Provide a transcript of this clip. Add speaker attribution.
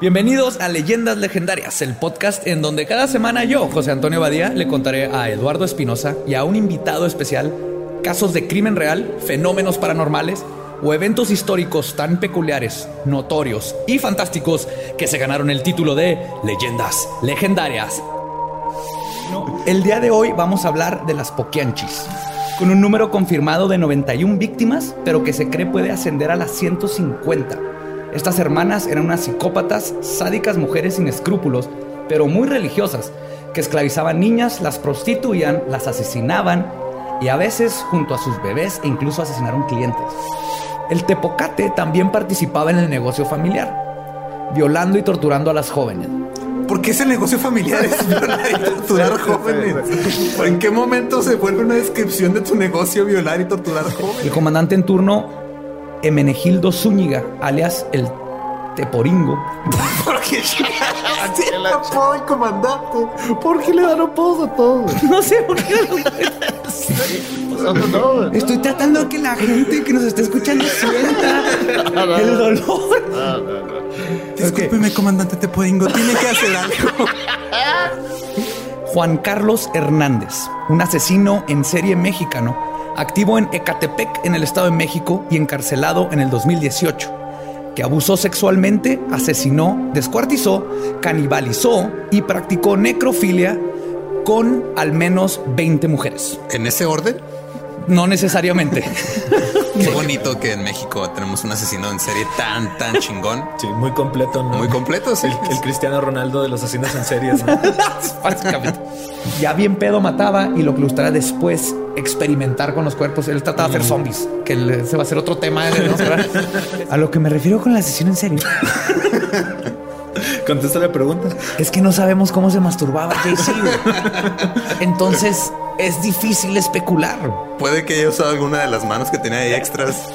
Speaker 1: Bienvenidos a Leyendas Legendarias, el podcast en donde cada semana yo, José Antonio Badía, le contaré a Eduardo Espinosa y a un invitado especial casos de crimen real, fenómenos paranormales o eventos históricos tan peculiares, notorios y fantásticos que se ganaron el título de Leyendas Legendarias. El día de hoy vamos a hablar de las Poquianchis, con un número confirmado de 91 víctimas, pero que se cree puede ascender a las 150 estas hermanas eran unas psicópatas, sádicas mujeres sin escrúpulos, pero muy religiosas, que esclavizaban niñas, las prostituían, las asesinaban y a veces junto a sus bebés e incluso asesinaron clientes. El tepocate también participaba en el negocio familiar, violando y torturando a las jóvenes.
Speaker 2: ¿Por qué ese negocio familiar es violar y torturar jóvenes? ¿En qué momento se vuelve una descripción de tu negocio violar y torturar jóvenes?
Speaker 1: El comandante en turno Emenegildo Zúñiga, alias el Teporingo.
Speaker 2: ¿Por qué? El comandante. ¿Por qué le dan apodos a todos?
Speaker 1: No sé por qué. Estoy tratando de que la gente que nos está escuchando sienta el dolor.
Speaker 2: Discúlpeme, comandante Teporingo, tiene que hacer algo.
Speaker 1: Juan Carlos Hernández, un asesino en serie mexicano activo en Ecatepec, en el Estado de México, y encarcelado en el 2018, que abusó sexualmente, asesinó, descuartizó, canibalizó y practicó necrofilia con al menos 20 mujeres.
Speaker 2: ¿En ese orden?
Speaker 1: No necesariamente.
Speaker 3: Qué bonito que en México tenemos un asesino en serie tan, tan chingón.
Speaker 4: Sí, muy completo, ¿no?
Speaker 3: Muy completo, sí.
Speaker 4: El, Cristiano Ronaldo de los asesinos en series.
Speaker 1: Básicamente. Ya bien pedo mataba y lo que le después experimentar con los cuerpos. Él trataba de hacer mm. zombies, que se va a ser otro tema. a lo que me refiero con el asesino en serie.
Speaker 4: Contesta la pregunta.
Speaker 1: Es que no sabemos cómo se masturbaba JC. Entonces es difícil especular.
Speaker 3: Puede que haya usado alguna de las manos que tenía ahí extras.